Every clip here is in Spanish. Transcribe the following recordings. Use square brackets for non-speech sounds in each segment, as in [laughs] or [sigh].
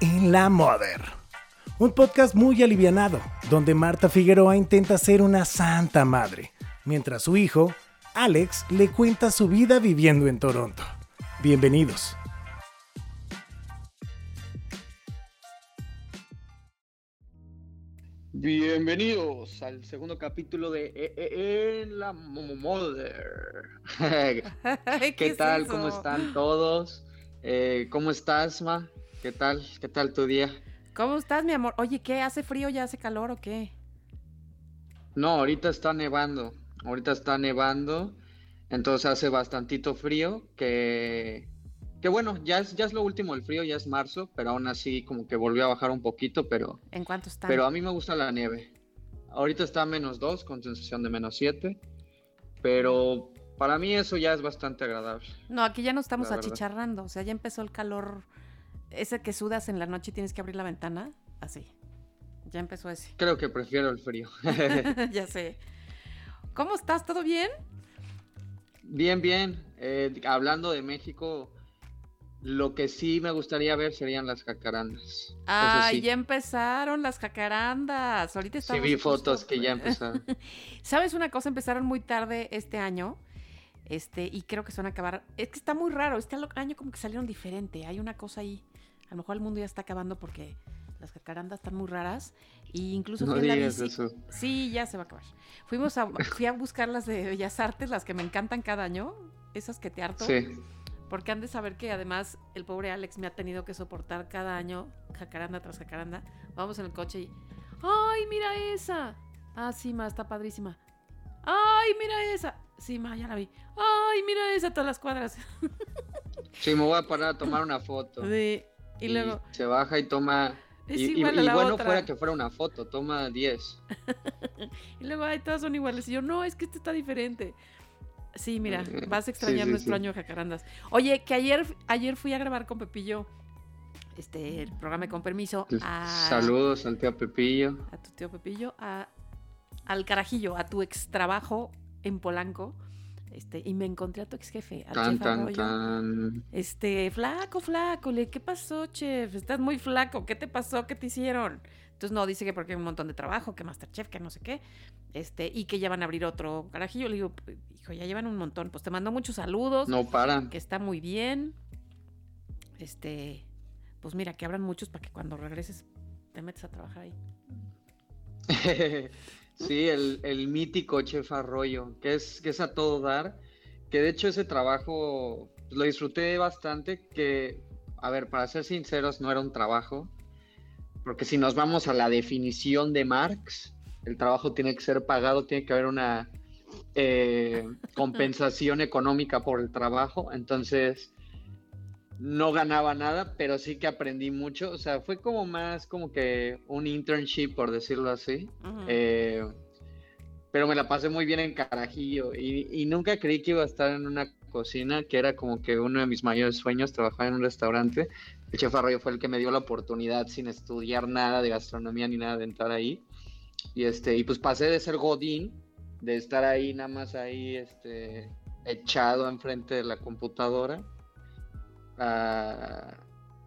En la Mother. Un podcast muy alivianado, donde Marta Figueroa intenta ser una santa madre, mientras su hijo, Alex, le cuenta su vida viviendo en Toronto. Bienvenidos. Al segundo capítulo de E- E- En la Mother. [laughs] ¿Qué es tal? ¿Cómo están todos? Eh, ¿Cómo estás, Ma? ¿Qué tal? ¿Qué tal tu día? ¿Cómo estás, mi amor? Oye, ¿qué? ¿Hace frío ya hace calor o qué? No, ahorita está nevando. Ahorita está nevando. Entonces hace bastantito frío. Que, que bueno, ya es, ya es lo último el frío, ya es marzo, pero aún así como que volvió a bajar un poquito, pero, ¿En cuánto está? pero a mí me gusta la nieve. Ahorita está a menos 2 con sensación de menos 7. Pero para mí eso ya es bastante agradable. No, aquí ya no estamos achicharrando. O sea, ya empezó el calor. Ese que sudas en la noche y tienes que abrir la ventana. Así. Ya empezó ese. [laughs] Creo que prefiero el frío. [laughs] ya [laughs] sé. ¿Cómo estás? ¿Todo bien? Bien, bien. Eh, hablando de México, lo que sí me gustaría ver serían las jacarandas. Sí. ya empezaron las jacarandas. Ahorita Sí estamos vi justo- fotos que ya [laughs] empezaron. ¿Sabes una cosa? Empezaron muy tarde este año. Este, y creo que se van a acabar. Es que está muy raro. Este año como que salieron diferente. Hay una cosa ahí. A lo mejor el mundo ya está acabando porque las jacarandas están muy raras. Y incluso No fui en la digas bici. eso. Sí, ya se va a acabar. Fuimos a, fui a buscar las de Bellas Artes, las que me encantan cada año. Esas que te harto. Sí. Porque han de saber que además el pobre Alex me ha tenido que soportar cada año, jacaranda tras jacaranda. Vamos en el coche y. ¡Ay, mira esa! Ah, sí, ma, está padrísima. ¡Ay, mira esa! Sí, ma, ya la vi. ¡Ay, mira esa! Todas las cuadras. Sí, me voy a parar a tomar una foto. Sí. Y luego. se baja y toma. Es y, y- igual a y la bueno, otra. fuera que fuera una foto, toma 10. [laughs] Y luego, ay, todas son iguales. Y yo, no, es que este está diferente. Sí, mira, vas a extrañar sí, nuestro sí. año de jacarandas. Oye, que ayer, ayer fui a grabar con Pepillo este, el programa con permiso a, Saludos al tío Pepillo. a tu tío Pepillo, a, al carajillo, a tu ex trabajo en Polanco. Este, y me encontré a tu ex jefe, al Tan, chef tan, Arroyo. tan. Este, flaco, flaco, le, ¿qué pasó, chef? Estás muy flaco, ¿qué te pasó? ¿Qué te hicieron? Entonces, no, dice que porque hay un montón de trabajo, que Masterchef, que no sé qué, este, y que ya van a abrir otro carajillo. Le digo, hijo, ya llevan un montón. Pues te mando muchos saludos, No paran. que está muy bien. Este, pues mira, que abran muchos para que cuando regreses te metas a trabajar ahí. [laughs] Sí, el, el mítico Chef Arroyo, que es, que es a todo dar, que de hecho ese trabajo pues, lo disfruté bastante, que, a ver, para ser sinceros, no era un trabajo, porque si nos vamos a la definición de Marx, el trabajo tiene que ser pagado, tiene que haber una eh, [laughs] compensación económica por el trabajo, entonces no ganaba nada, pero sí que aprendí mucho, o sea, fue como más como que un internship, por decirlo así. Eh, pero me la pasé muy bien en Carajillo y, y nunca creí que iba a estar en una cocina, que era como que uno de mis mayores sueños, trabajar en un restaurante. El chef Arroyo fue el que me dio la oportunidad sin estudiar nada de gastronomía ni nada de entrar ahí. Y este, y pues pasé de ser Godín, de estar ahí nada más ahí, este, echado enfrente de la computadora, a,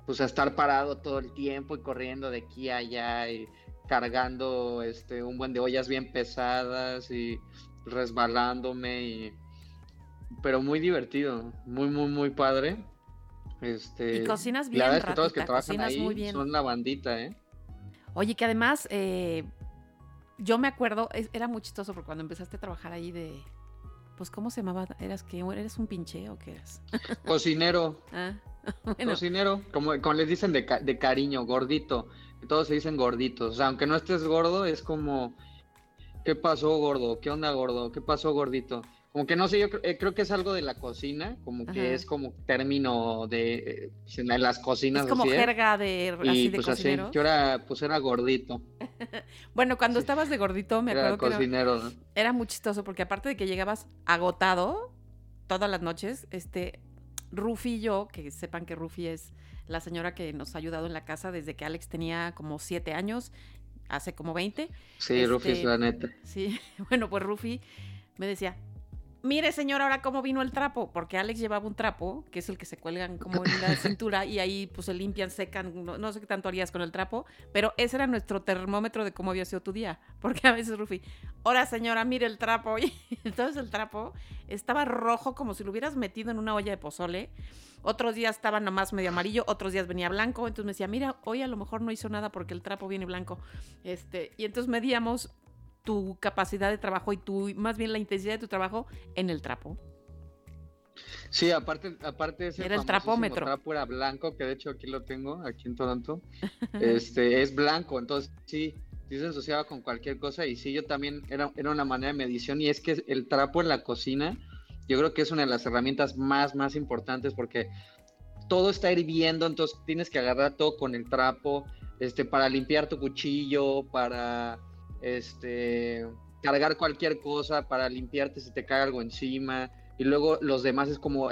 pues a estar parado todo el tiempo y corriendo de aquí a allá y cargando este un buen de ollas bien pesadas y resbalándome y pero muy divertido, muy muy muy padre. Este, Y cocinas la bien, verdad es que todos que trabajan ahí muy bien. son la bandita, ¿eh? Oye, que además, eh, yo me acuerdo, era muy chistoso porque cuando empezaste a trabajar ahí de, pues, ¿cómo se llamaba? ¿Eras que ¿Eres un pinche o qué eras? [laughs] Cocinero, Ah, [laughs] bueno, cocinero, como, como les dicen de, ca- de cariño, gordito, todos se dicen gorditos, o sea, aunque no estés gordo, es como, ¿qué pasó gordo? ¿Qué onda gordo? ¿Qué pasó gordito? Como que no sé, yo eh, creo que es algo de la cocina, como que es como término de eh, las cocinas. es como así, jerga de, así Y de pues así, yo era, pues era gordito, [laughs] Bueno, cuando Sí. estabas de gordito, me era acuerdo que era, cocinero, ¿no? era muy chistoso porque aparte de que llegabas agotado todas las noches, este, Rufi y yo, que sepan que Rufi es la señora que nos ha ayudado en la casa desde que Alex tenía como siete años, hace como 20. Sí, Rufi es Este, la neta. Sí, [laughs] bueno, pues Rufi me decía, mire señor, ahora cómo vino el trapo, porque Alex llevaba un trapo, que es el que se cuelgan como en la cintura y ahí pues se limpian, secan, no, sé qué tanto harías con el trapo, pero ese era nuestro termómetro de cómo había sido tu día, [laughs] porque a veces Rufi, ahora señora, mire el trapo, [laughs] y entonces el trapo estaba rojo como si lo hubieras metido en una olla de pozole, otros días estaba nomás medio amarillo, otros días venía blanco, entonces me decía, mira, hoy a lo mejor no hizo nada porque el trapo viene blanco, este, y entonces medíamos tu capacidad de trabajo y tu, más bien la intensidad de tu trabajo en el trapo. Sí, aparte, aparte ese Era el trapómetro. trapo era blanco, que de hecho aquí lo tengo, aquí en Toronto. [laughs] Este, es blanco, entonces sí, sí se asociaba con cualquier cosa y sí, yo también era, era una manera de medición y es que el trapo en la cocina, yo creo que es una de las herramientas más, más importantes porque todo está hirviendo, entonces tienes que agarrar todo con el trapo, este, para limpiar tu cuchillo, para, este, cargar cualquier cosa, para limpiarte si te cae algo encima, y luego los demás es como,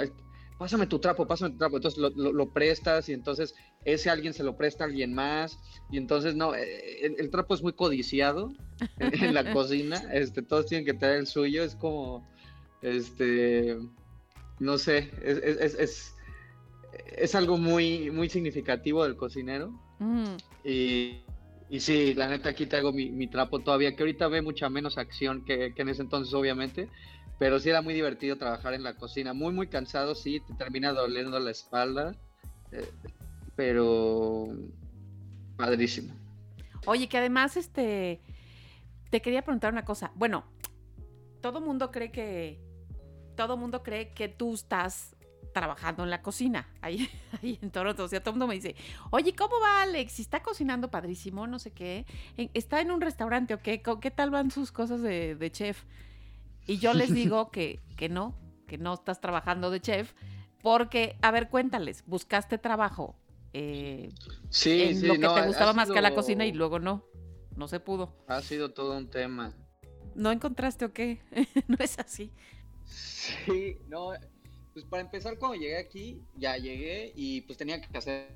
pásame tu trapo, pásame tu trapo, entonces lo, lo- lo prestas y entonces ese alguien se lo presta a alguien más, y entonces no, eh, el, el trapo es muy codiciado en, [laughs] en la cocina, este, todos tienen que tener el suyo, es como, este, no sé, es, es, es, es- es algo muy, muy significativo del cocinero. Mm, Y, y sí, la neta aquí traigo mi, mi trapo todavía, que ahorita ve mucha menos acción que, en ese entonces, obviamente. Pero sí era muy divertido trabajar en la cocina. Muy, muy cansado, sí, te termina doliendo la espalda. eh, pero padrísimo. Oye, que además, este, te quería preguntar una cosa. Bueno, todo mundo cree que, todo mundo cree que tú estás trabajando en la cocina, ahí, [laughs] ahí en Toronto. O sea, todo el mundo me dice, oye, ¿cómo va Alex? Está cocinando padrísimo, no sé qué. ¿Está en un restaurante o qué? ¿Co- ¿Qué tal van sus cosas de, de chef? Y yo les digo [laughs] que, que no, que no estás trabajando de chef, porque, a ver, cuéntales, buscaste trabajo eh, Sí, en sí, lo que no, te gustaba más que la cocina y luego no, no se pudo. Ha sido todo un tema. ¿No encontraste o qué? [laughs] no es así. Sí, no, pues para empezar cuando llegué aquí, ya llegué y pues tenía que hacer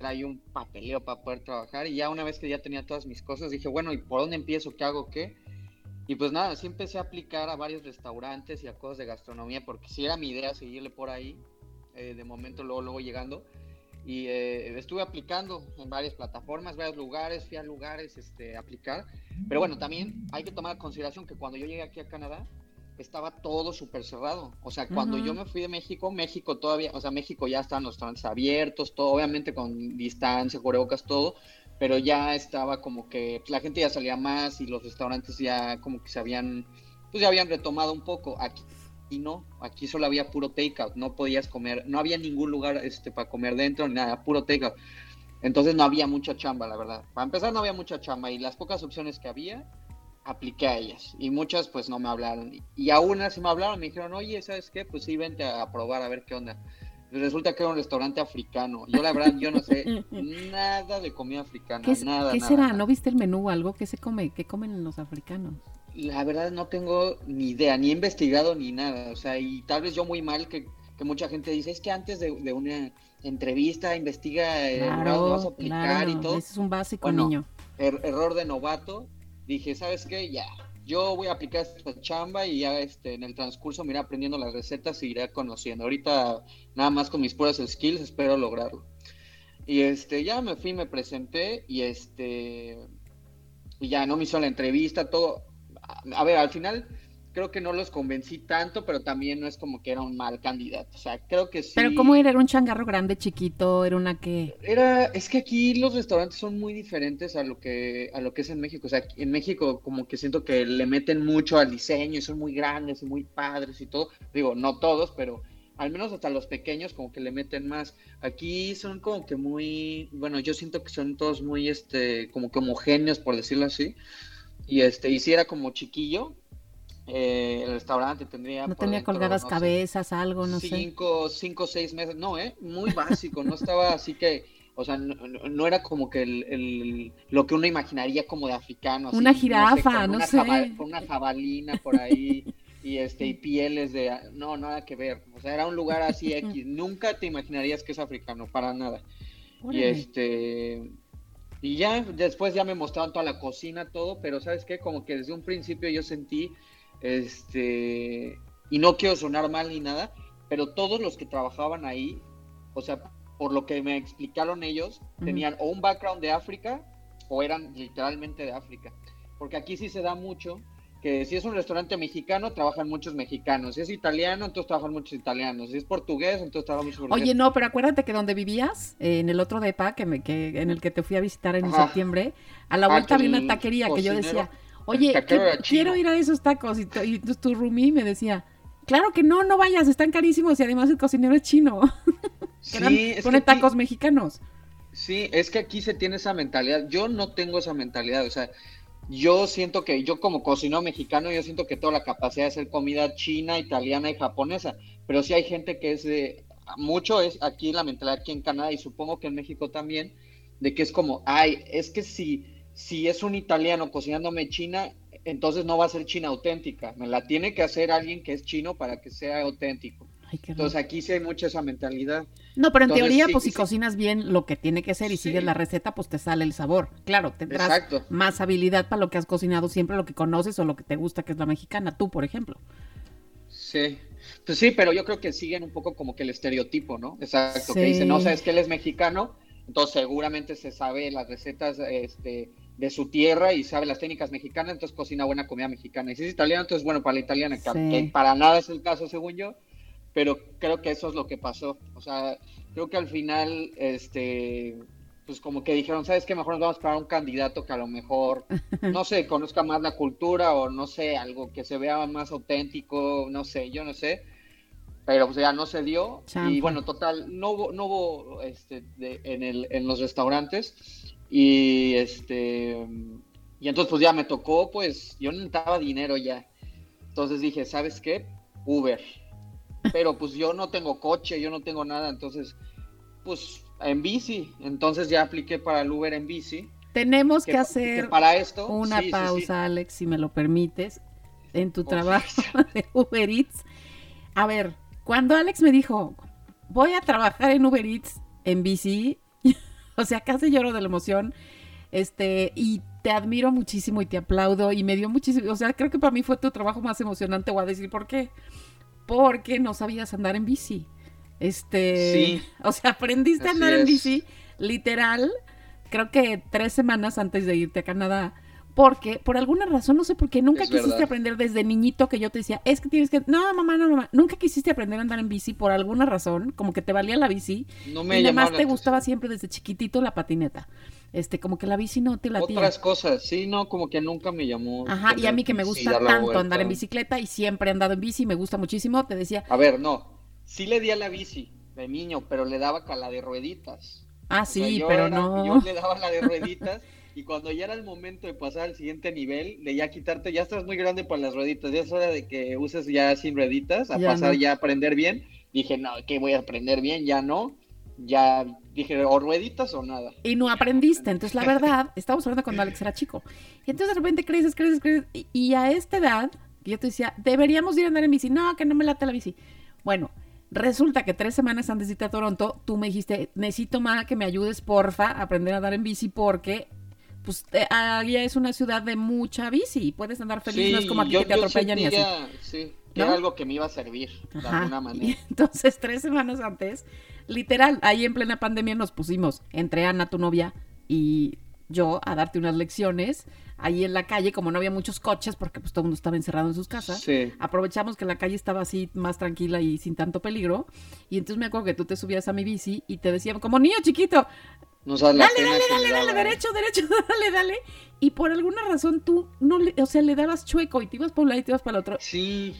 ahí un papeleo para poder trabajar y ya una vez que ya tenía todas mis cosas dije, bueno, ¿y por dónde empiezo? ¿Qué hago? ¿Qué? Y pues nada, sí empecé a aplicar a varios restaurantes y a cosas de gastronomía porque sí era mi idea seguirle por ahí, eh, de momento luego, luego llegando. Y eh, estuve aplicando en varias plataformas, varios lugares, fui a lugares este, aplicar. Pero bueno, también hay que tomar en consideración que cuando yo llegué aquí a Canadá, estaba todo súper cerrado. O sea, cuando Ujú. yo me fui de México, México todavía, o sea, México ya estaban los restaurantes abiertos, todo, obviamente con distancia, cubrebocas, todo, pero ya estaba como que pues, la gente ya salía más y los restaurantes ya como que se habían, pues ya habían retomado un poco. Aquí y no, aquí solo había puro takeout, no podías comer, no había ningún lugar este, para comer dentro, ni nada, puro takeout. Entonces no había mucha chamba, la verdad. Para empezar no había mucha chamba y las pocas opciones que había, apliqué a ellas. Y muchas pues no me hablaron. Y, aún así me hablaron, me dijeron, oye, ¿sabes qué? Pues sí, vente a probar a ver qué onda. Resulta que era un restaurante africano. Yo la verdad, yo no sé [laughs] nada de comida africana. ¿Qué, es- nada, qué nada, será? nada. ¿No viste el menú o algo? ¿Qué se come? ¿Qué comen los africanos? La verdad no tengo ni idea, ni he investigado ni nada. O sea, y tal vez yo muy mal que, que mucha gente dice, es que antes de, de una entrevista investiga el lugar donde vas a aplicar y todo. Ese es un básico, Bueno, niño. Er- error de novato. Dije, ¿sabes qué? Ya, yo voy a aplicar esta chamba y ya este, en el transcurso me iré aprendiendo las recetas y iré conociendo. Ahorita nada más con mis puras skills espero lograrlo. Y este, ya me fui, me presenté y este, y ya no me hizo la entrevista, todo. A ver, al final creo que no los convencí tanto, pero también no es como que era un mal candidato. O sea, creo que sí. Pero ¿cómo era? ¿Era un changarro grande, chiquito? ¿Era una que...? Era, es que aquí los restaurantes son muy diferentes a lo que, a lo que es en México. O sea, en México como que siento que le meten mucho al diseño y son muy grandes y muy padres y todo. Digo, no todos, pero al menos hasta los pequeños como que le meten más. Aquí son como que muy, bueno, yo siento que son todos muy, este, como que homogéneos, por decirlo así. Y este, y si era como chiquillo, eh, el restaurante tendría ¿No por tenía dentro, colgadas no sé, cabezas, algo, no sé? cinco, cinco o seis meses, no, ¿eh? Muy básico, no estaba así que, o sea, no, era como que el, el- lo que uno imaginaría como de africano. así, Una no sé, jirafa, con no una sé. con una jabalina por ahí y este y pieles de, no, nada que ver, o sea, era un lugar así [laughs] X, nunca te imaginarías que es africano, para nada. Y este y ya después ya me mostraron toda la cocina, todo, pero ¿sabes qué? Como que desde un principio yo sentí este y no quiero sonar mal ni nada, pero todos los que trabajaban ahí, o sea, por lo que me explicaron ellos, tenían o un background de África o eran literalmente de África. Porque aquí sí se da mucho que si es un restaurante mexicano, trabajan muchos mexicanos. Si es italiano, entonces trabajan muchos italianos. Si es portugués, entonces trabajan muchos portugueses. Oye, no, pero acuérdate que donde vivías, eh, en el otro depa, que, me, que en el que te fui a visitar en Ajá. septiembre, a la vuelta había una taquería que yo decía, oye, taquero que- era chino". quiero ir a esos tacos. Y, tu- y tu, tu roomie me decía, claro que no, no vayas, están carísimos y además el cocinero es chino. [laughs] eran, Sí, es pone que aquí- tacos mexicanos. Sí, es que aquí se tiene esa mentalidad. Yo no tengo esa mentalidad. O sea, yo siento que yo como cocinero mexicano, yo siento que toda la capacidad de hacer comida china, italiana y japonesa. Pero sí hay gente que es de, mucho es aquí la mentalidad aquí en Canadá y supongo que en México también, de que es como, ay, es que si, si es un italiano cocinándome china, entonces no va a ser china auténtica. Me la tiene que hacer alguien que es chino para que sea auténtico. Ay, Entonces aquí sí hay mucha esa mentalidad. No, pero en entonces, teoría, sí, pues si sí. cocinas bien lo que tiene que ser y Sí. sigues la receta, pues te sale el sabor. Claro, tendrás Exacto. más habilidad para lo que has cocinado siempre, lo que conoces o lo que te gusta, que es la mexicana. Tú, por ejemplo. Sí, pues sí, pero yo creo que siguen un poco como que el estereotipo, ¿no? Exacto, que dicen, no, sabes que él es mexicano, entonces seguramente se sabe las recetas este, de su tierra y sabe las técnicas mexicanas, entonces cocina buena comida mexicana. Y si es italiano, entonces bueno para la italiana, Sí. que para nada es el caso según yo, pero creo que eso es lo que pasó. O sea, creo que al final, este, pues como que dijeron, ¿sabes qué? Mejor nos vamos para un candidato que a lo mejor, [laughs] no sé, conozca más la cultura o no sé, algo que se vea más auténtico, no sé, yo no sé. Pero pues ya no se dio. Chanfle. Y bueno, total, no hubo, no hubo este, de- en, el, en los restaurantes. Y este, y entonces pues ya me tocó, pues yo necesitaba dinero ya. Entonces dije, ¿sabes qué? Uber. Pero pues yo no tengo coche, yo no tengo nada, entonces, pues en bici. Entonces ya apliqué para el Uber en bici. Tenemos que, que, hacer que para esto. una sí, sí, sí. pausa, Alex, si me lo permites, en tu trabajo [laughs] de Uber Eats. A ver, cuando Alex me dijo, voy a trabajar en Uber Eats en bici, [laughs] o sea, casi lloro de la emoción, este, y te admiro muchísimo y te aplaudo y me dio muchísimo, o sea, creo que para mí fue tu trabajo más emocionante, voy a decir por qué. Porque no sabías andar en bici. Este, Sí. o sea, aprendiste a andar en bici, literal, creo que tres semanas antes de irte a Canadá, porque por alguna razón, no sé por qué, nunca Es quisiste verdad. aprender desde niñito que yo te decía, es que tienes que, no, mamá, no, mamá, nunca quisiste aprender a andar en bici por alguna razón, como que te valía la bici, No me y nada llamaba más la te gustaba siempre desde chiquitito la patineta. Este, como que la bici no te latía. Otras cosas, sí, no, como que nunca me llamó. Ajá, y a mí que me gusta la tanto vuelta. andar en bicicleta y siempre he andado en bici, me gusta muchísimo, te decía, A ver, no, sí le di a la bici de niño, pero le daba con la de rueditas. ah, O sí, pero era- no. Yo le daba la de rueditas [laughs] y cuando ya era el momento de pasar al siguiente nivel, de ya quitarte, ya estás muy grande para las rueditas, ya es hora de que uses ya sin rueditas, a Ya pasar no. ya a aprender bien. Dije, no, que voy a aprender bien, ya no. Ya dije, o rueditas o nada. Y no aprendiste. Entonces, la verdad, [laughs] estamos hablando cuando Alex era chico. Y entonces de repente creces, creces, creces. Y, y a esta edad, yo te decía, deberíamos ir a andar en bici. No, que no me late la bici. Bueno, resulta que tres semanas antes de irte a Toronto, tú me dijiste, necesito más que me ayudes, porfa, a aprender a andar en bici porque... Pues eh, allá es una ciudad de mucha bici y puedes andar feliz, no es como aquí yo- que te atropellan y así. Sí, ¿No? era algo que me iba a servir de Ajá. alguna [laughs] Y manera. entonces, tres semanas antes, literal, ahí en plena pandemia nos pusimos entre Ana, tu novia, y yo a darte unas lecciones ahí en la calle, como no había muchos coches, porque pues todo el mundo estaba encerrado en sus casas. Sí. Aprovechamos que la calle estaba así más tranquila y sin tanto peligro. Y entonces me acuerdo que tú te subías a mi bici y te decían, como niño chiquito, No sabes la dale, pena dale, que dale, dale, daba, derecho, derecho, [laughs] dale, dale. Y por alguna razón tú no le, o sea, le dabas chueco y te ibas por un lado y te ibas para el otro. Sí,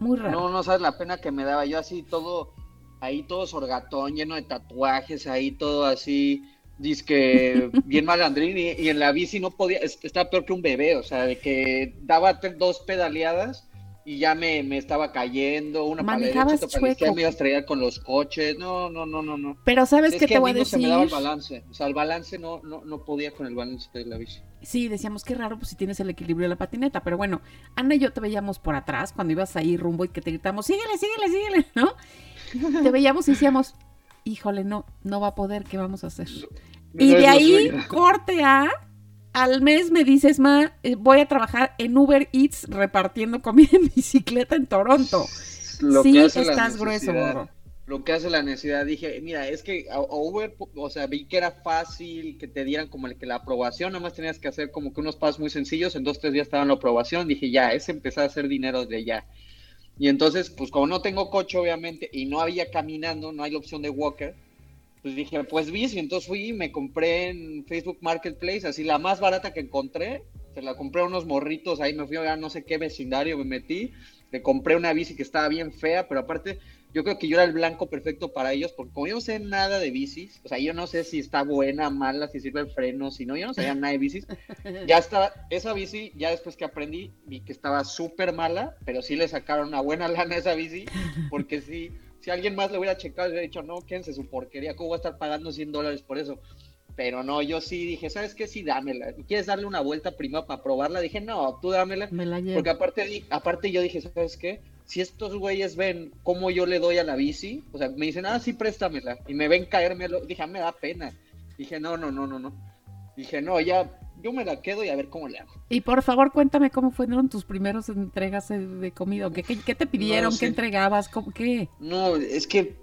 Muy raro. no, no sabes la pena que me daba. Yo así todo, ahí todo sorgatón, lleno de tatuajes, ahí todo así, disque [laughs] bien malandrín. Y, y en la bici no podía, es- estaba peor que un bebé, o sea, de que daba dos pedaleadas y ya me, me estaba cayendo, una derecha, Manejabas para chueco. me iba a estrellar con los coches. No, no, no, no, no. Pero ¿sabes es qué que te a voy a mí no se decir? me daba el balance. O sea, el balance no, no, no podía con el balance de la bici. Sí, decíamos qué raro, pues si tienes el equilibrio de la patineta. Pero bueno, Ana y yo te veíamos por atrás cuando ibas ahí rumbo y que te gritamos, síguele, síguele, síguele, ¿no? [laughs] Te veíamos y decíamos, híjole, no, no va a poder, ¿qué vamos a hacer? Y No de ahí, corte a al mes me dices, ma, eh, voy a trabajar en Uber Eats repartiendo comida en [laughs] bicicleta en Toronto. Lo sí, que hace la estás grueso, gordo. Lo que hace la necesidad, dije, mira, es que a- Uber, o sea, vi que era fácil que te dieran como el que la aprobación, nada más tenías que hacer como que unos pasos muy sencillos, en dos, tres días estaba la aprobación, dije, ya, es empezar a hacer dinero de ya. Y entonces, pues como no tengo coche, obviamente, y no había caminando, no hay la opción de walker, pues dije, pues bici, entonces fui y me compré en Facebook Marketplace, así la más barata que encontré, se la compré a unos morritos, ahí me fui a no sé qué vecindario, me metí, le compré una bici que estaba bien fea, pero aparte yo creo que yo era el blanco perfecto para ellos, porque como yo no sé nada de bicis, o sea, yo no sé si está buena, mala, si sirve el freno, si no, yo no sabía nada de bicis, ya estaba, esa bici, ya después que aprendí, vi que estaba súper mala, pero sí le sacaron una buena [laughs] lana a esa bici, porque sí, si alguien más le hubiera checado, le hubiera dicho, no, quédense su porquería, ¿cómo voy a estar pagando 100 dólares por eso? Pero no, yo sí dije, ¿sabes qué? Sí, dámela. ¿Quieres darle una vuelta primero para probarla? Dije, no, tú dámela. Me la llevo. Porque aparte, aparte yo dije, ¿sabes qué? Si estos güeyes ven cómo yo le doy a la bici, o sea, me dicen, ah, sí, préstamela, y me ven caérmelo, dije, ah, me da pena. Dije, no, no, no, no, no. Dije, no, ya, yo me la quedo y a ver cómo le hago. Y por favor, cuéntame cómo fueron tus primeros entregas de- comida. ¿Qué, qué, qué te pidieron? ¿Qué entregabas? ¿Cómo, ¿Qué? No, es que,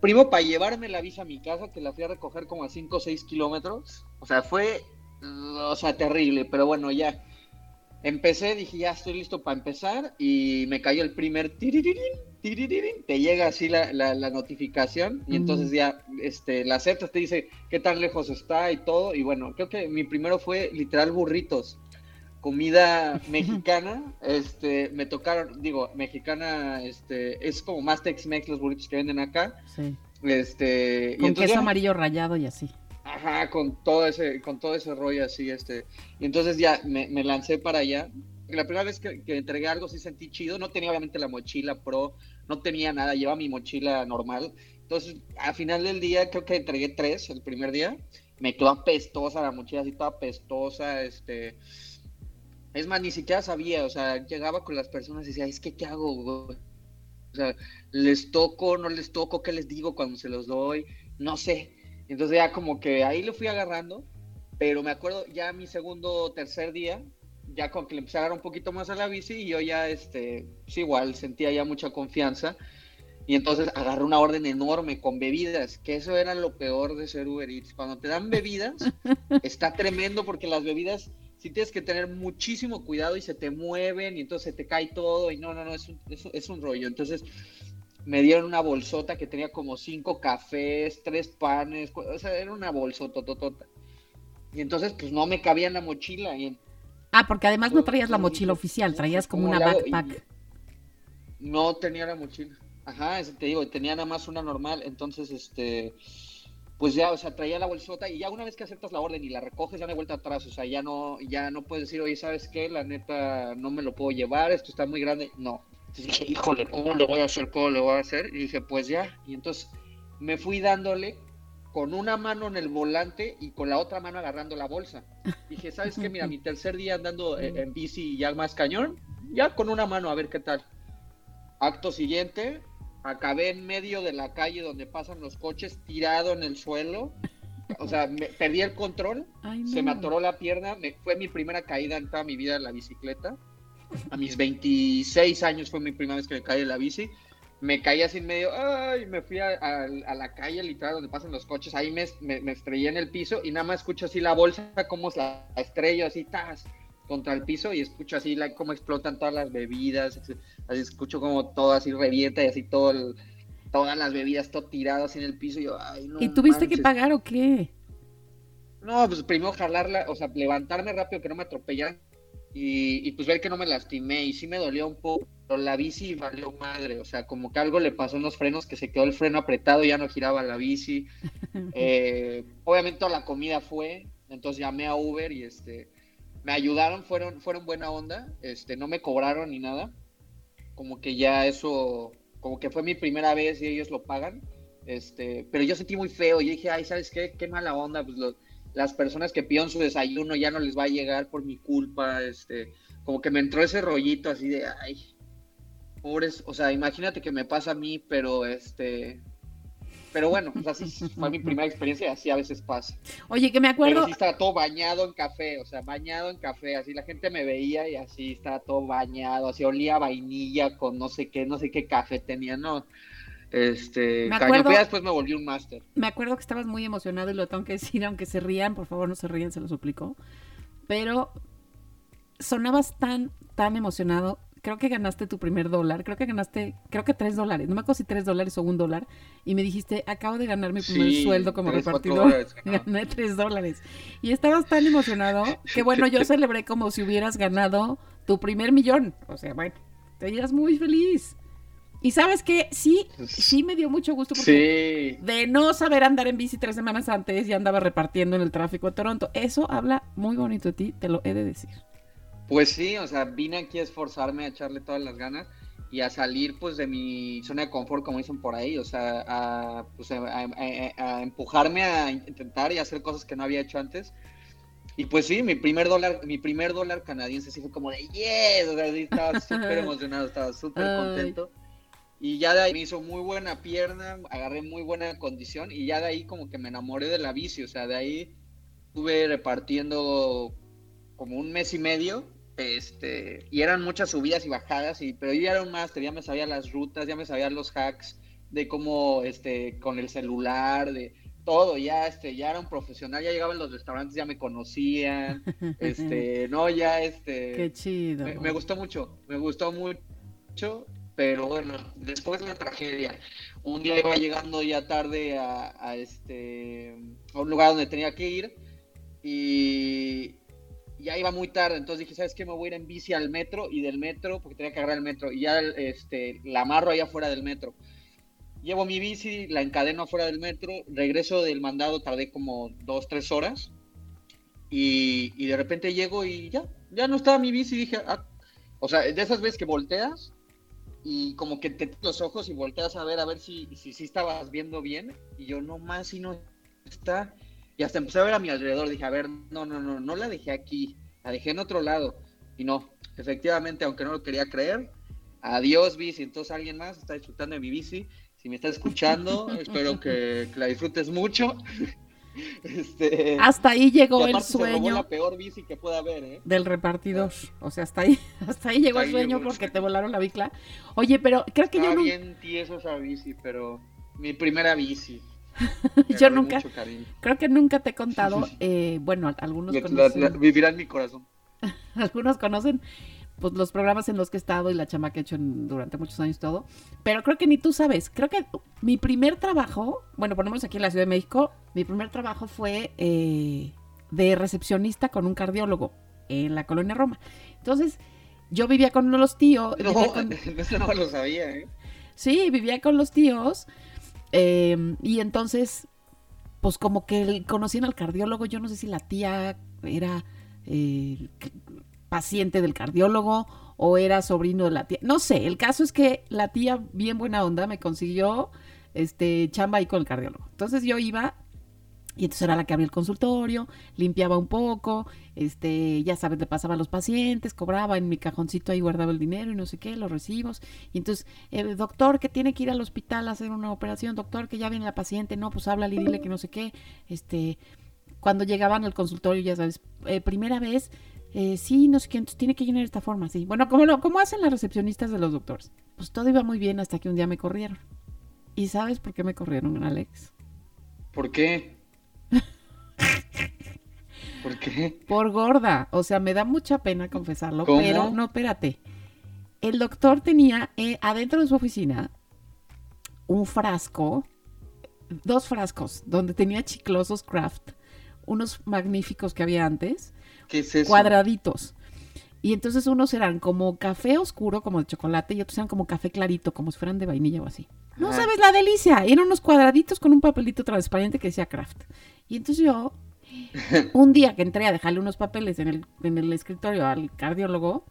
primo, para llevarme la bici a mi casa, que la fui a recoger como a 5 o 6 kilómetros, o sea, fue, o sea, terrible, pero bueno, ya. Empecé, dije, ya estoy listo para empezar, y me cayó el primer tiririrín, te llega así la, la, la notificación, y Mm. entonces ya, este, la aceptas, te dice qué tan lejos está y todo, y bueno, creo que mi primero fue literal burritos, comida [laughs] mexicana, este, me tocaron, digo, mexicana, este, es como más Tex-Mex los burritos que venden acá, Sí. este, y Con entonces queso ya- amarillo rayado y así. Ajá, con todo ese, con todo ese rollo así, este. Y entonces ya me, me lancé para allá. La primera vez que, que entregué algo sí sentí chido. No tenía obviamente la mochila pro, no tenía nada, llevaba mi mochila normal. Entonces, al final del día, creo que entregué tres el primer día. Me quedó apestosa la mochila, así toda apestosa, este. Es más, ni siquiera sabía, o sea, llegaba con las personas y decía, es que, ¿qué hago? O sea, ¿les toco, no les toco? ¿Qué les digo cuando se los doy? No sé. Entonces ya como que ahí le fui agarrando, pero me acuerdo ya mi segundo o tercer día, ya con que le empecé a agarrar un poquito más a la bici y yo ya, este, pues igual sentía ya mucha confianza. Y entonces agarré una orden enorme con bebidas, que eso era lo peor de ser Uber Eats. Cuando te dan bebidas, [laughs] está tremendo porque las bebidas sí tienes que tener muchísimo cuidado y se te mueven y entonces se te cae todo y no, no, no, es un, es, es un rollo. Entonces me dieron una bolsota que tenía como cinco cafés, tres panes, o sea, era una bolsota totota. Y entonces pues no me cabía en la mochila y Ah, porque además no traías la mochila oficial, traías como ¿Cómo una backpack. No tenía la mochila. Ajá, eso te digo, tenía nada más una normal. Entonces, este, pues ya, o sea, traía la bolsota y ya una vez que aceptas la orden y la recoges, ya no hay vuelta atrás. O sea, ya no, ya no puedes decir, oye, ¿sabes qué? La neta, no me lo puedo llevar, esto está muy grande. No. Entonces dije, híjole, ¿cómo lo voy a hacer? ¿Cómo lo voy a hacer? Y dije, pues ya. Y entonces me fui dándole con una mano en el volante y con la otra mano agarrando la bolsa. Dije, ¿sabes qué? Mira, mi tercer día andando en, en bici ya más cañón, ya con una mano a ver qué tal. Acto siguiente, acabé en medio de la calle donde pasan los coches, tirado en el suelo. O sea, me- perdí el control, Ay, se me atoró la pierna, me, fue mi primera caída en toda mi vida en la bicicleta. A mis 26 años fue mi primera vez que me caí de la bici. Me caí así en medio, ay, me fui a, a- a la calle literal donde pasan los coches, ahí me, me, me estrellé en el piso y nada más escucho así la bolsa, como la estrello así, tas, contra el piso y escucho así la, cómo explotan todas las bebidas, así, escucho como todo así revienta y así todo el- todas las bebidas, todo tirado así en el piso y yo, ay, no ¿Y tuviste que manches". pagar o qué? No, pues primero jalarla, o sea, levantarme rápido que no me atropellaran y, y pues ver que no me lastimé y sí me dolió un poco, pero la bici valió madre, o sea, como que algo le pasó en los frenos que se quedó el freno apretado y ya no giraba la bici. [laughs] Eh, obviamente toda la comida fue, entonces llamé a Uber y este me ayudaron, fueron, fueron buena onda, este, no me cobraron ni nada, como que ya eso, como que fue mi primera vez y ellos lo pagan, este, pero yo sentí muy feo, y dije, ay, ¿sabes qué? Qué mala onda, pues los- las personas que pidieron su desayuno ya no les va a llegar por mi culpa, este, como que me entró ese rollito así de, ay, pobres, o sea, imagínate que me pasa a mí, pero este, Pero bueno, pues así fue mi primera experiencia y así a veces pasa. Oye, que me Pero acuerdo, sí estaba todo bañado en café, o sea, bañado en café, así la gente me veía y así estaba todo bañado, así olía a vainilla con no sé qué, no sé qué café tenía, no. Este, Me acuerdo- después me volví un máster. me acuerdo que estabas muy emocionado y lo tengo que decir, aunque se rían, por favor no se rían, se lo suplico. Pero sonabas tan, tan emocionado. Creo que ganaste tu primer dólar, creo que ganaste, creo que tres dólares, no me acuerdo si tres dólares o un dólar, y me dijiste, acabo de ganar mi primer Sí, sueldo como tres, repartidor, dólares [laughs] gané tres dólares. Y estabas tan emocionado que bueno, yo celebré como si hubieras ganado tu primer millón, o sea, bueno, te veías muy feliz. Y sabes que sí, sí me dio mucho gusto porque Sí, de no saber andar en bici tres semanas antes y andaba repartiendo en el tráfico de Toronto. Eso habla muy bonito de ti, te lo he de decir. pues sí, o sea, vine aquí a esforzarme, a echarle todas las ganas y a salir pues de mi zona de confort, como dicen por ahí, o sea, a, pues, a, a- a- a empujarme a intentar y hacer cosas que no había hecho antes. Y pues sí, mi primer dólar, mi primer dólar canadiense sí fue como de yes, o sea, sí estaba [laughs] súper emocionado, estaba súper Ay. Y ya de ahí me hizo muy buena pierna, agarré muy buena condición y ya de ahí como que me enamoré de la bici, o sea, de ahí estuve repartiendo como un mes y medio, este, y eran muchas subidas y bajadas, y, pero yo ya era un máster, ya me sabía las rutas, ya me sabía los hacks de cómo, este, con el celular, de todo, ya, este, ya era un profesional, ya llegaba en los restaurantes, ya me conocían, [laughs] este, no, ya, este, Qué chido. me, me gustó mucho, me gustó mucho, pero bueno, después la tragedia. Un día iba llegando ya tarde a, a este a un lugar donde tenía que ir y ya iba muy tarde, entonces dije, ¿sabes qué? Me voy a ir en bici al metro y del metro, porque tenía que agarrar el metro, y ya este, la amarro allá afuera del metro. Llevo mi bici, la encadeno afuera del metro, regreso del mandado, tardé como dos, tres horas, y, y de repente llego y ya, ya no estaba mi bici, dije, ah, o sea, de esas veces que volteas y como que te los ojos y volteas a ver a ver si si, si estabas viendo bien. Y yo no más si no está y hasta empecé a ver a mi alrededor dije a ver no no no no la dejé aquí la dejé en otro lado y no efectivamente aunque no lo quería creer adiós bici entonces alguien más está disfrutando de mi bici. Si me estás escuchando [laughs] espero que, que la disfrutes mucho [laughs] este Hasta ahí llegó el aparte se robó sueño la peor bici que pueda haber eh del repartidor. O sea, hasta ahí, [laughs] hasta ahí llegó Hasta el sueño porque sueño. te volaron la bicla. Oye, pero creo que yo, bien tieso esa bici, pero mi primera bici. [laughs] yo nunca, creo que nunca te he contado, eh, bueno, algunos La- la- conocen, la- vivirá en mi corazón. algunos conocen pues los programas en los que he estado y la chama que he hecho en- durante muchos años todo, pero creo que ni tú sabes, creo que mi primer trabajo, bueno, ponemos aquí en la Ciudad de México, mi primer trabajo fue eh, de recepcionista con un cardiólogo en la colonia Roma. Entonces, yo vivía con los tíos, No, vivía con- [laughs] eso no lo sabía, ¿eh? Sí, vivía con los tíos. eh, y entonces, pues como que conocían al cardiólogo. Yo no sé si la tía era eh, paciente del cardiólogo o era sobrino de la tía. No sé, el caso es que la tía, bien buena onda, me consiguió este chamba ahí con el cardiólogo. Entonces yo iba y entonces era la que abría el consultorio, limpiaba un poco, este, ya sabes, le pasaba a los pacientes, cobraba en mi cajoncito ahí guardaba el dinero y no sé qué, los recibos. Y entonces, eh, doctor, que tiene que ir al hospital a hacer una operación, doctor, que ya viene la paciente, no, pues háblale y dile que no sé qué. Este, cuando llegaban al consultorio, ya sabes, eh, primera vez, eh, sí, no sé qué, entonces tiene que llenar esta forma, sí. Bueno, como lo, como hacen las recepcionistas de los doctores. Pues todo iba muy bien hasta que un día me corrieron. ¿Y sabes por qué me corrieron, Alex? ¿Por qué? [laughs] ¿Por qué? Por gorda. O sea, me da mucha pena confesarlo, ¿Cómo? pero no, espérate. El doctor tenía eh, adentro de su oficina un frasco, dos frascos, donde tenía chiclosos craft, unos magníficos que había antes, ¿Qué es eso? cuadraditos. Y entonces unos eran como café oscuro, como de chocolate, y otros eran como café clarito, como si fueran de vainilla o así. No sabes la delicia. Eran unos cuadraditos con un papelito transparente que decía craft. Y entonces yo, [laughs] un día que entré a dejarle unos papeles en el, en el escritorio al cardiólogo,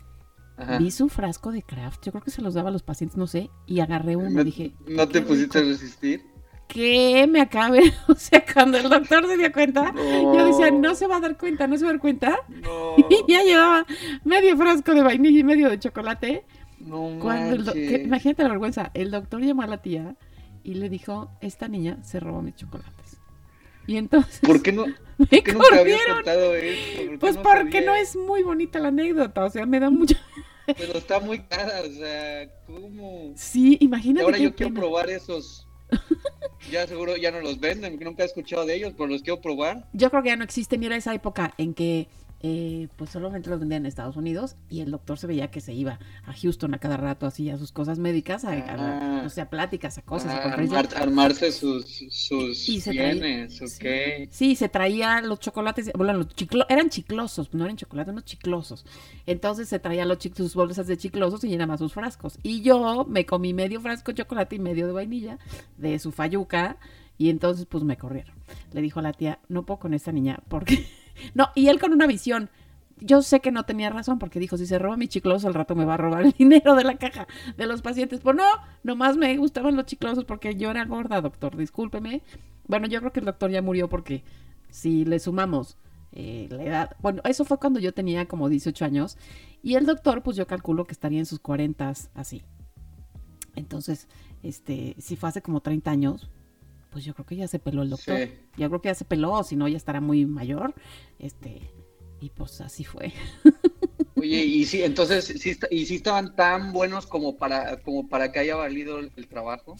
Ajá. vi su frasco de craft. Yo creo que se los daba a los pacientes, no sé. Y agarré uno ¿No, y dije, ¿no te pusiste a resistir? ¿Qué me acabe? [laughs] O sea, cuando el doctor se dio cuenta, No. yo decía, no se va a dar cuenta, no se va a dar cuenta. No, [laughs] Y ya llevaba medio frasco de vainilla y medio de chocolate. no Cuando el que- imagínate la vergüenza. El doctor llamó a la tía y le dijo, esta niña se robó mis chocolates. Y entonces ¿Por qué no? [laughs] me ¿Por qué nunca había corrieron. contado esto? ¿Por qué Pues porque sabía? no es muy bonita la anécdota, o sea, me da mucho... Pero está muy cara, o sea, ¿cómo? Sí, imagínate Ahora yo quiero probar esos. [laughs] Ya seguro ya no los venden, nunca he escuchado de ellos, pero los quiero probar. Yo creo que ya no existen y era esa época en que eh, pues solamente los vendían en Estados Unidos y el doctor se veía que se iba a Houston a cada rato así a sus cosas médicas, a, a- Ah. o sea, pláticas, a cosas, a Ah, armar- armarse sus, sus Y traía- bienes, ok. Sí, se traía los chocolates, bueno, los chiclo- eran chiclosos, no eran chocolates, unos chiclosos. Entonces se traía los sus bolsas de chiclosos y llenaba sus frascos. Y yo me comí medio frasco de chocolate y medio de vainilla de su fayuca y entonces pues me corrieron. Le dijo a la tía, no puedo con esta niña porque... no, y él con una visión. Yo sé que no tenía razón porque dijo, si se roba mi chicloso al rato me va a robar el [laughs] dinero de la caja de los pacientes. Pues no, nomás me gustaban los chiclosos porque yo era gorda, doctor, discúlpeme. Bueno, yo creo que el doctor ya murió porque si le sumamos eh, la edad, bueno, eso fue cuando yo tenía como 18 años y el doctor, pues yo calculo que estaría en sus 40 así. Entonces, este, si fue hace como 30 años, pues yo creo que ya se peló el doctor. Sí. Yo creo que ya se peló, o si no, ya estará muy mayor. Este, y pues así fue. Oye, [laughs] y sí, entonces, sí, y sí estaban tan buenos como para, como para que haya valido el, el trabajo.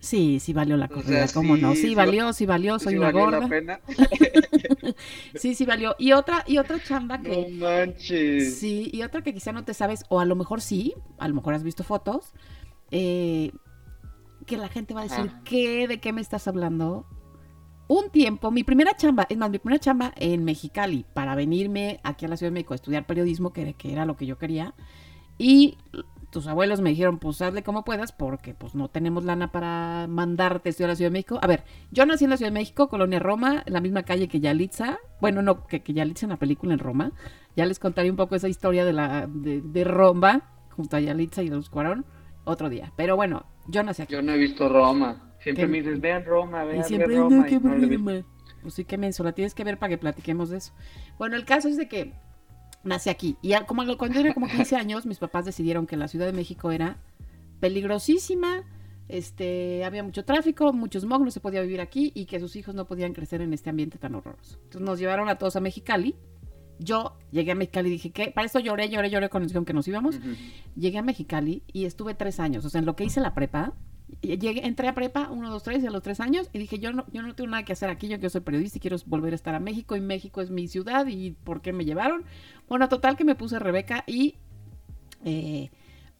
Sí, sí valió la O corrida, sea, ¿cómo no? sí, valió, sí valió, soy ¿Sí una valió gorda. la pena? [laughs] Sí, sí valió. Y otra, y otra chamba que, No manches. Sí, y otra que quizá no te sabes, o a lo mejor sí, a lo mejor has visto fotos, eh, que la gente va a decir, Ajá. ¿qué? ¿De qué me estás hablando? Un tiempo, mi primera chamba, es más, mi primera chamba en Mexicali, para venirme aquí a la Ciudad de México a estudiar periodismo, que, que era lo que yo quería, y tus abuelos me dijeron, pues hazle como puedas, porque pues no tenemos lana para mandarte a estudiar a la Ciudad de México. A ver, yo nací en la Ciudad de México, Colonia Roma, en la misma calle que Yalitza, bueno, no, que, que Yalitza en la película en Roma, ya les contaré un poco esa historia de la de, de Roma, junto a Yalitza y los Cuarón, otro día. Pero bueno, yo nací aquí. Yo no he visto Roma. Siempre ¿Qué? me dices, vean Roma, vean, Y siempre, vean Roma. no, qué no problema. Pues sí, qué menso, la tienes que ver para que platiquemos de eso. Bueno, el caso es de que nací aquí. Y como cuando era como 15 [laughs] años, mis papás decidieron que la Ciudad de México era peligrosísima, este, había mucho tráfico, mucho smog, no se podía vivir aquí y que sus hijos no podían crecer en este ambiente tan horroroso. Entonces nos llevaron a todos a Mexicali. Yo llegué a Mexicali y dije, ¿qué? Para eso lloré, lloré, lloré cuando dijeron que nos íbamos. Llegué a Mexicali y estuve tres años. O sea, en lo que hice la prepa, llegué, entré a prepa, uno, dos, tres, a los tres años, y dije, yo no, yo no tengo nada que hacer aquí, yo que soy periodista y quiero volver a estar a México, y México es mi ciudad, y ¿por qué me llevaron? Bueno, total que me puse Rebeca y eh,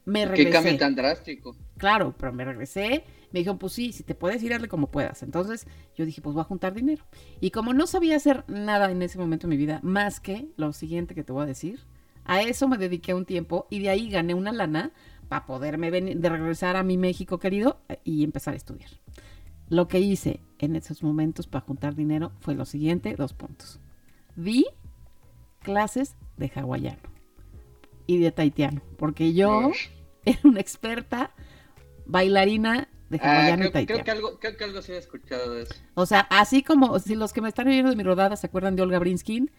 me Qué regresé. cambio tan drástico. Claro, pero me regresé, me dijeron, pues sí, si te puedes ir, hazle como puedas. Entonces yo dije, pues voy a juntar dinero. Y como no sabía hacer nada en ese momento de mi vida, más que lo siguiente que te voy a decir, a eso me dediqué un tiempo y de ahí gané una lana para poderme venir, de regresar a mi México querido eh, y empezar a estudiar. Lo que hice en esos momentos para juntar dinero fue lo siguiente, dos puntos. Di clases de hawaiano y de taitiano, porque yo era una experta bailarina de Ah, hawaiano creo, y creo que algo, creo que algo sí he escuchado de eso. O sea, así como si los que me están oyendo de mi rodada se acuerdan de Olga Brinskin,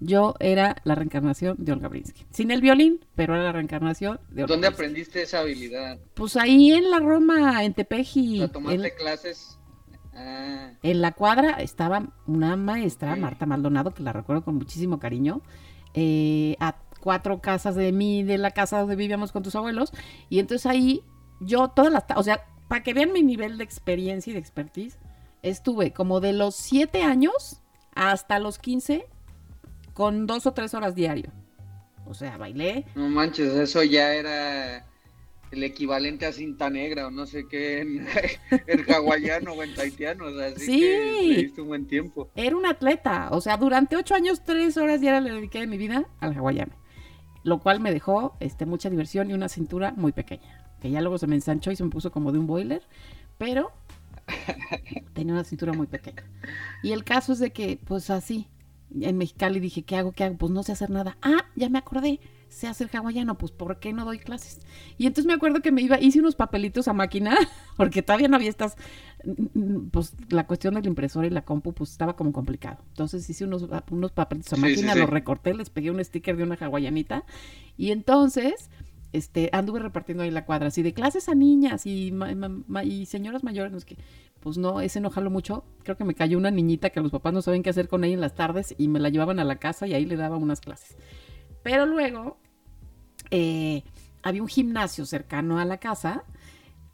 yo era la reencarnación de Olga Brinskin. Sin el violín, pero era la reencarnación de Olga ¿Dónde aprendiste esa habilidad? Pues ahí en la Roma, en Tepeji, ¿La tomaste en, clases? Ah, en la cuadra estaba una maestra. Marta Maldonado, que la recuerdo con muchísimo cariño, eh, a cuatro casas de mí, de la casa donde vivíamos con tus abuelos, y entonces ahí yo todas las, o sea, para que vean mi nivel de experiencia y de expertise, estuve como de los siete años hasta los 15 con dos o tres horas diario. O sea, bailé. no manches, eso ya era el equivalente a cinta negra o no sé qué en, [laughs] en hawaiano o en taitiano. O sea, así Sí. que un buen tiempo. Era un atleta. O sea, durante ocho años, tres horas diarias le dediqué de mi vida al hawaiano. Lo cual me dejó este, mucha diversión y una cintura muy pequeña. Que ya luego se me ensanchó y se me puso como de un boiler. Pero [laughs] tenía una cintura muy pequeña. Y el caso es de que, pues así, en Mexicali dije, ¿qué hago? ¿Qué hago? Pues no sé hacer nada. Ah, ya me acordé. Sé hacer hawaiano, pues ¿por qué no doy clases? Y entonces me acuerdo que me iba, hice unos papelitos a máquina, [laughs] porque todavía no había estas, pues la cuestión del impresor y la compu, pues estaba como complicado. Entonces hice unos, unos papelitos a Sí, sí, máquina, sí. los recorté, les pegué un sticker de una hawaianita, y entonces este, anduve repartiendo ahí la cuadra, así de clases a niñas y, señoras mayores, no es que, pues no, ese no jaló mucho. Creo que me cayó una niñita que los papás no saben qué hacer con ella en las tardes y me la llevaban a la casa y ahí le daba unas clases. Pero luego eh, había un gimnasio cercano a la casa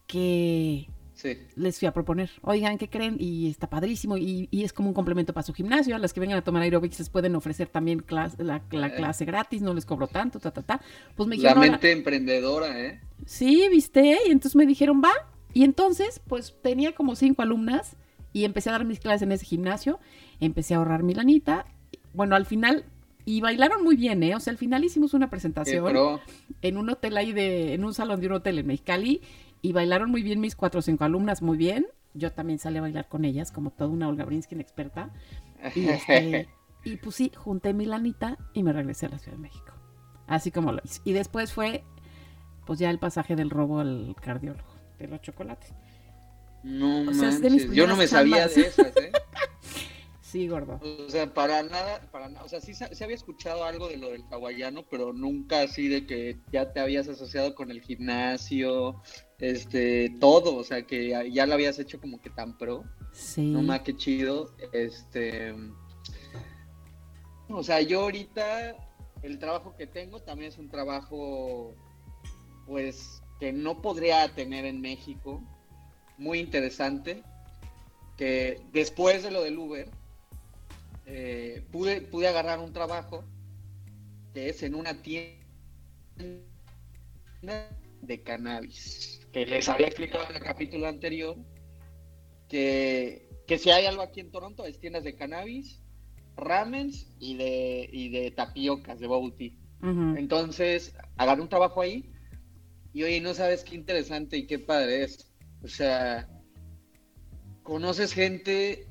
que Sí. les fui a proponer, oigan, ¿qué creen? Y está padrísimo y, y es como un complemento para su gimnasio. A las que vengan a tomar aerobics les pueden ofrecer también la, la Eh. clase gratis, no les cobro tanto, ta, ta, ta. Pues me La dijeron, "Ahora- mente emprendedora, ¿eh? Sí, viste. Y entonces me dijeron, va. Y entonces, pues tenía como cinco alumnas y empecé a dar mis clases en ese gimnasio. Empecé a ahorrar mi lanita. Bueno, al final, y bailaron muy bien, ¿eh? O sea, al final hicimos una presentación en un hotel ahí de, en un salón de un hotel en Mexicali. Y bailaron muy bien mis cuatro o cinco alumnas, muy bien. Yo también salí a bailar con ellas, como toda una Olga Brinskin experta. Y, este, [laughs] y pues sí, junté mi lanita y me regresé a la Ciudad de México. Así como lo hice. Y después fue, pues ya el pasaje del robo al cardiólogo, de los chocolates. No O sea, es de mis manches, Yo no me sabía chambas. de esas, ¿eh? [laughs] Sí, gordo. O sea, para nada, para nada. O sea, sí, sa- sí había escuchado algo de lo del hawaiano, pero nunca así de que ya te habías asociado con el gimnasio, este, todo. O sea, que ya, ya lo habías hecho como que tan pro. Sí. No más que chido. Este. O sea, yo ahorita el trabajo que tengo también es un trabajo, pues, que no podría tener en México. Muy interesante. Que después de lo del Uber, eh, pude, pude agarrar un trabajo que es en una tienda de cannabis. Que les había explicado en el capítulo anterior que, que si hay algo aquí en Toronto es tiendas de cannabis, ramens y de, y de tapiocas, de bubble tea. Entonces, agarré un trabajo ahí y oye, no sabes qué interesante y qué padre es. O sea, conoces gente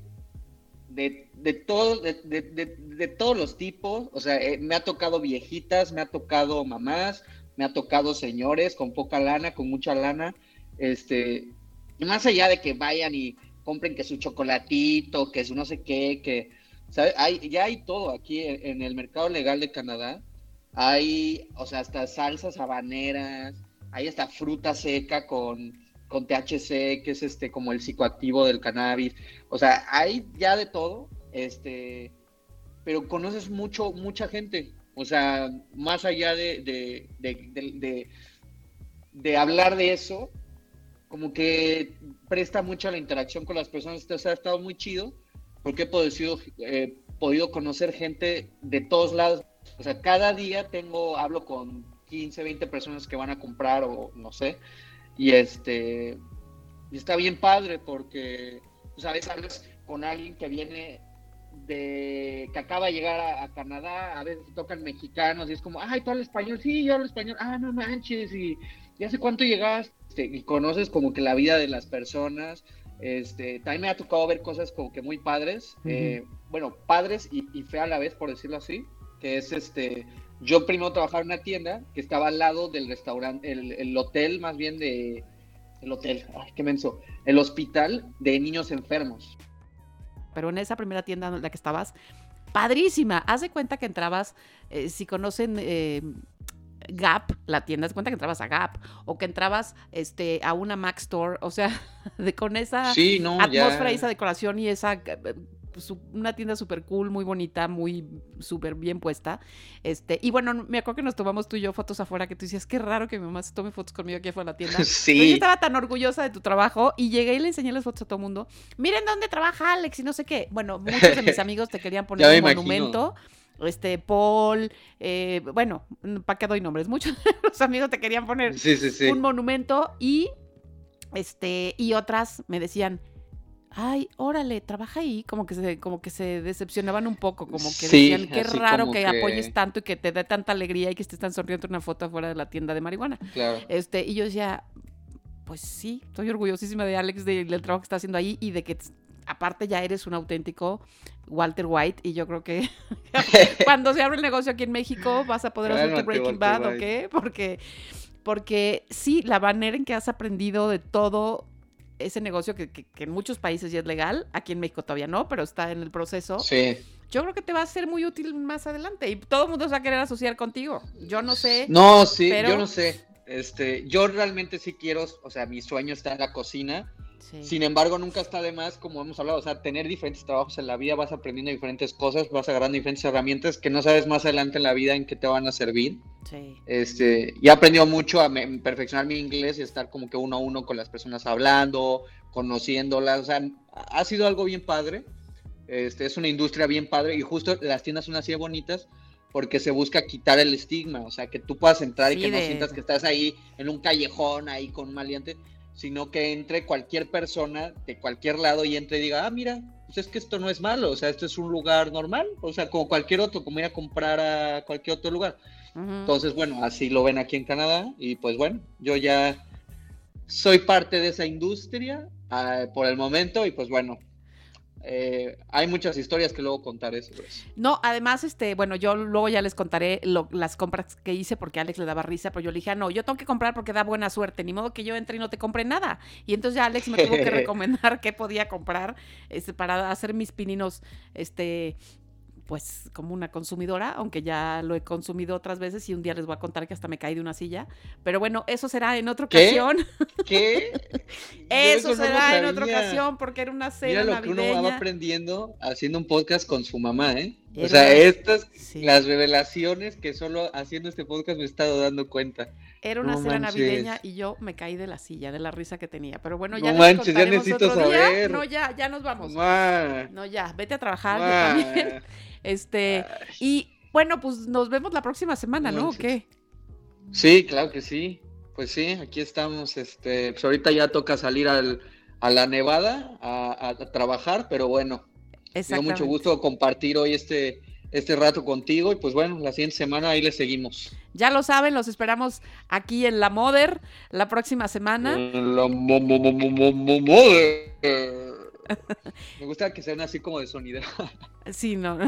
de, de, todo, de, de- de- de todos los tipos. O sea, eh, me ha tocado viejitas, me ha tocado mamás, me ha tocado señores con poca lana, con mucha lana. Este, más allá de que vayan y compren que su chocolatito, que su no sé qué, que. Hay, ya hay todo aquí en, en el mercado legal de Canadá. Hay, o sea, hasta salsas habaneras, hay hasta fruta seca con, con THC, que es este como el psicoactivo del cannabis. O sea, hay ya de todo, este, pero conoces mucho, mucha gente. O sea, más allá de, de, de, de- hablar de eso, como que presta mucho a la interacción con las personas. Entonces ha estado muy chido, porque he podido, eh, podido conocer gente de todos lados. O sea, cada día tengo, hablo con 15, 20 personas que van a comprar o no sé. Y este, está bien padre porque, pues a veces hablas con alguien que viene de, que acaba de llegar a, a Canadá, a veces tocan mexicanos y es como, ay, tú hablas español, sí, yo hablo español, ah, no manches, y, y hace cuánto llegaste, y conoces como que la vida de las personas, este, también me ha tocado ver cosas como que muy padres, eh, bueno, padres y, y fea a la vez, por decirlo así, que es este, yo primero trabajaba en una tienda que estaba al lado del restaurante, el, el hotel más bien de, el hotel, ay, qué menso, el hospital de niños enfermos. Pero en esa primera tienda en la que estabas, padrísima. Haz de cuenta que entrabas, eh, si conocen eh, Gap, la tienda, haz de cuenta que entrabas a Gap o que entrabas este, a una Mac Store, o sea, [laughs] de, con esa Sí, no, atmósfera ya. y esa decoración y esa eh, su- una tienda súper cool, muy bonita, muy súper bien puesta. Este, y bueno, me acuerdo que nos tomamos tú y yo fotos afuera, que tú decías, qué raro que mi mamá se tome fotos conmigo aquí afuera de la tienda. [laughs] Pero yo Sí, estaba tan orgullosa de tu trabajo y llegué y le enseñé las fotos a todo el mundo. Miren dónde trabaja Alex y no sé qué. Bueno, muchos de mis [laughs] amigos te querían poner un imagino. monumento. Este, Paul, eh, bueno, ¿para qué doy nombres? Muchos de los amigos te querían poner sí, sí, sí. un monumento y este y otras me decían ay órale trabaja ahí como que se como que se decepcionaban un poco como que Sí, decían qué raro que, que- apoyes tanto y que te dé tanta alegría y que estés tan sonriendo en una foto afuera de la tienda de marihuana Claro. este y yo decía pues sí estoy orgullosísima de Alex de- del trabajo que está haciendo ahí y de que aparte ya eres un auténtico Walter White y yo creo que [laughs] cuando se abre el negocio aquí en México vas a poder hacer tu Cálmate, Breaking Walter Bad, ¿o White. qué? Porque, porque sí, la manera en que has aprendido de todo ese negocio que, que- que en muchos países ya es legal, aquí en México todavía no, pero está en el proceso, Sí. yo creo que te va a ser muy útil más adelante y todo el mundo se va a querer asociar contigo. Yo no sé, No, sí, Pero- yo no sé. este, yo realmente sí quiero, o sea, mi sueño está en la cocina. Sí. Sin embargo, nunca está de más, como hemos hablado, o sea, tener diferentes trabajos en la vida, vas aprendiendo diferentes cosas, vas agarrando diferentes herramientas que no sabes más adelante en la vida en qué te van a servir. Sí. Este, y he aprendido mucho a me- perfeccionar mi inglés y estar como que uno a uno con las personas hablando, conociéndolas, o sea, ha sido algo bien padre. Este, es una industria bien padre y justo las tiendas son así de bonitas porque se busca quitar el estigma, o sea, que tú puedas entrar y que no sientas que estás ahí en un callejón, ahí con un maleante, sino que entre cualquier persona de cualquier lado y entre y diga, ah, mira, pues es que esto no es malo, o sea, esto es un lugar normal, o sea, como cualquier otro, como ir a comprar a cualquier otro lugar. Entonces, bueno, así lo ven aquí en Canadá y pues bueno, yo ya soy parte de esa industria ah, por el momento y pues bueno, eh, hay muchas historias que luego contaré sobre eso. No, además, este, bueno, yo luego ya les contaré lo- las compras que hice porque a Alex le daba risa, pero yo le dije, ah, no, yo tengo que comprar porque da buena suerte, ni modo que yo entre y no te compre nada. Y entonces ya Alex me tuvo que [laughs] recomendar qué podía comprar este, para hacer mis pininos, este, pues como una consumidora, aunque ya lo he consumido otras veces y un día les voy a contar que hasta me caí de una silla. Pero bueno, eso será en otra ¿Qué? ocasión. ¿Qué? [laughs] Eso, no será en otra ocasión porque era una cena Mira lo que uno va aprendiendo haciendo un podcast con su mamá, ¿eh? O sea, estas, Sí. las revelaciones que solo haciendo este podcast me he estado dando cuenta. Era una No cena manches. navideña y yo me caí de la silla, de la risa que tenía. Pero bueno, ya No les manches, ya necesito otro día. saber. No, ya, ya nos vamos. No, ya, vete a trabajar, yo mua. también. [laughs] Este, y bueno, pues nos vemos la próxima semana, No. ¿O qué? Sí, claro que sí. Pues sí, aquí estamos. Este, pues ahorita ya toca salir al, a la Nevada a, a trabajar, pero bueno, me mucho gusto compartir hoy este, este rato contigo y pues bueno, la siguiente semana ahí le seguimos. Ya lo saben, los esperamos aquí en La Moder la próxima semana. La mo- mo- mo- mo- mo- mo- mother. [laughs] Me gusta que sean así como de sonido. [laughs] Sí, no.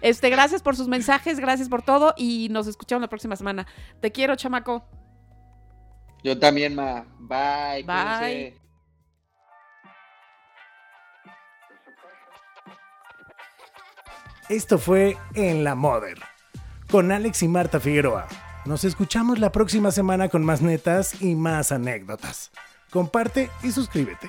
Este, gracias por sus mensajes, gracias por todo y nos escuchamos la próxima semana. Te quiero, chamaco. Yo también, ma. Bye. Bye. cuídense. Esto fue En la Mother, con Alex y Marta Figueroa. Nos escuchamos la próxima semana con más netas y más anécdotas. Comparte y suscríbete.